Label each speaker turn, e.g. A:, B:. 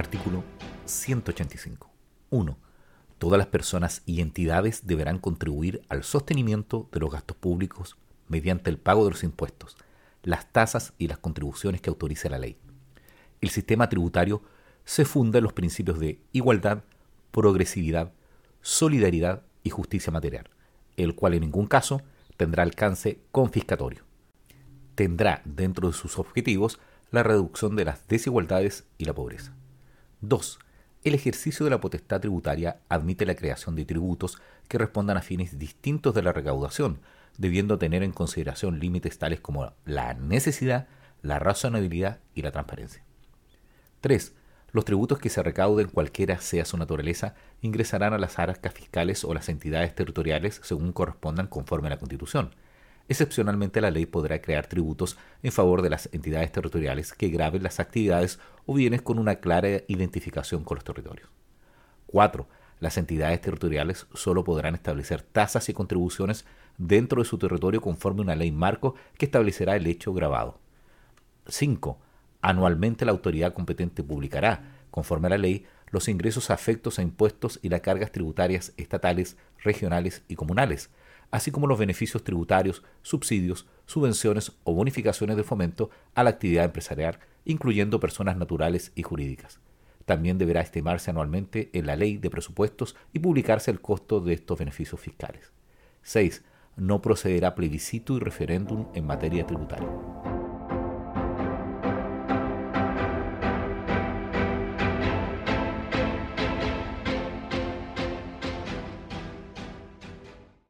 A: Artículo 185. 1. Todas las personas y entidades deberán contribuir al sostenimiento de los gastos públicos mediante el pago de los impuestos, las tasas y las contribuciones que autorice la ley. El sistema tributario se funda en los principios de igualdad, progresividad, solidaridad y justicia material, el cual en ningún caso tendrá alcance confiscatorio. Tendrá dentro de sus objetivos la reducción de las desigualdades y la pobreza. 2. El ejercicio de la potestad tributaria admite la creación de tributos que respondan a fines distintos de la recaudación, debiendo tener en consideración límites tales como la necesidad, la razonabilidad y la transparencia. 3. Los tributos que se recauden, cualquiera sea su naturaleza, ingresarán a las arcas fiscales o las entidades territoriales según correspondan conforme a la Constitución. Excepcionalmente, la ley podrá crear tributos en favor de las entidades territoriales que graben las actividades o bienes con una clara identificación con los territorios. 4. Las entidades territoriales solo podrán establecer tasas y contribuciones dentro de su territorio conforme una ley marco que establecerá el hecho grabado. 5. Anualmente la autoridad competente publicará, conforme a la ley, los ingresos afectos a impuestos y las cargas tributarias estatales, regionales y comunales, así como los beneficios tributarios, subsidios, subvenciones o bonificaciones de fomento a la actividad empresarial, incluyendo personas naturales y jurídicas. También deberá estimarse anualmente en la ley de presupuestos y publicarse el costo de estos beneficios fiscales. 6. No procederá plebiscito y referéndum en materia tributaria.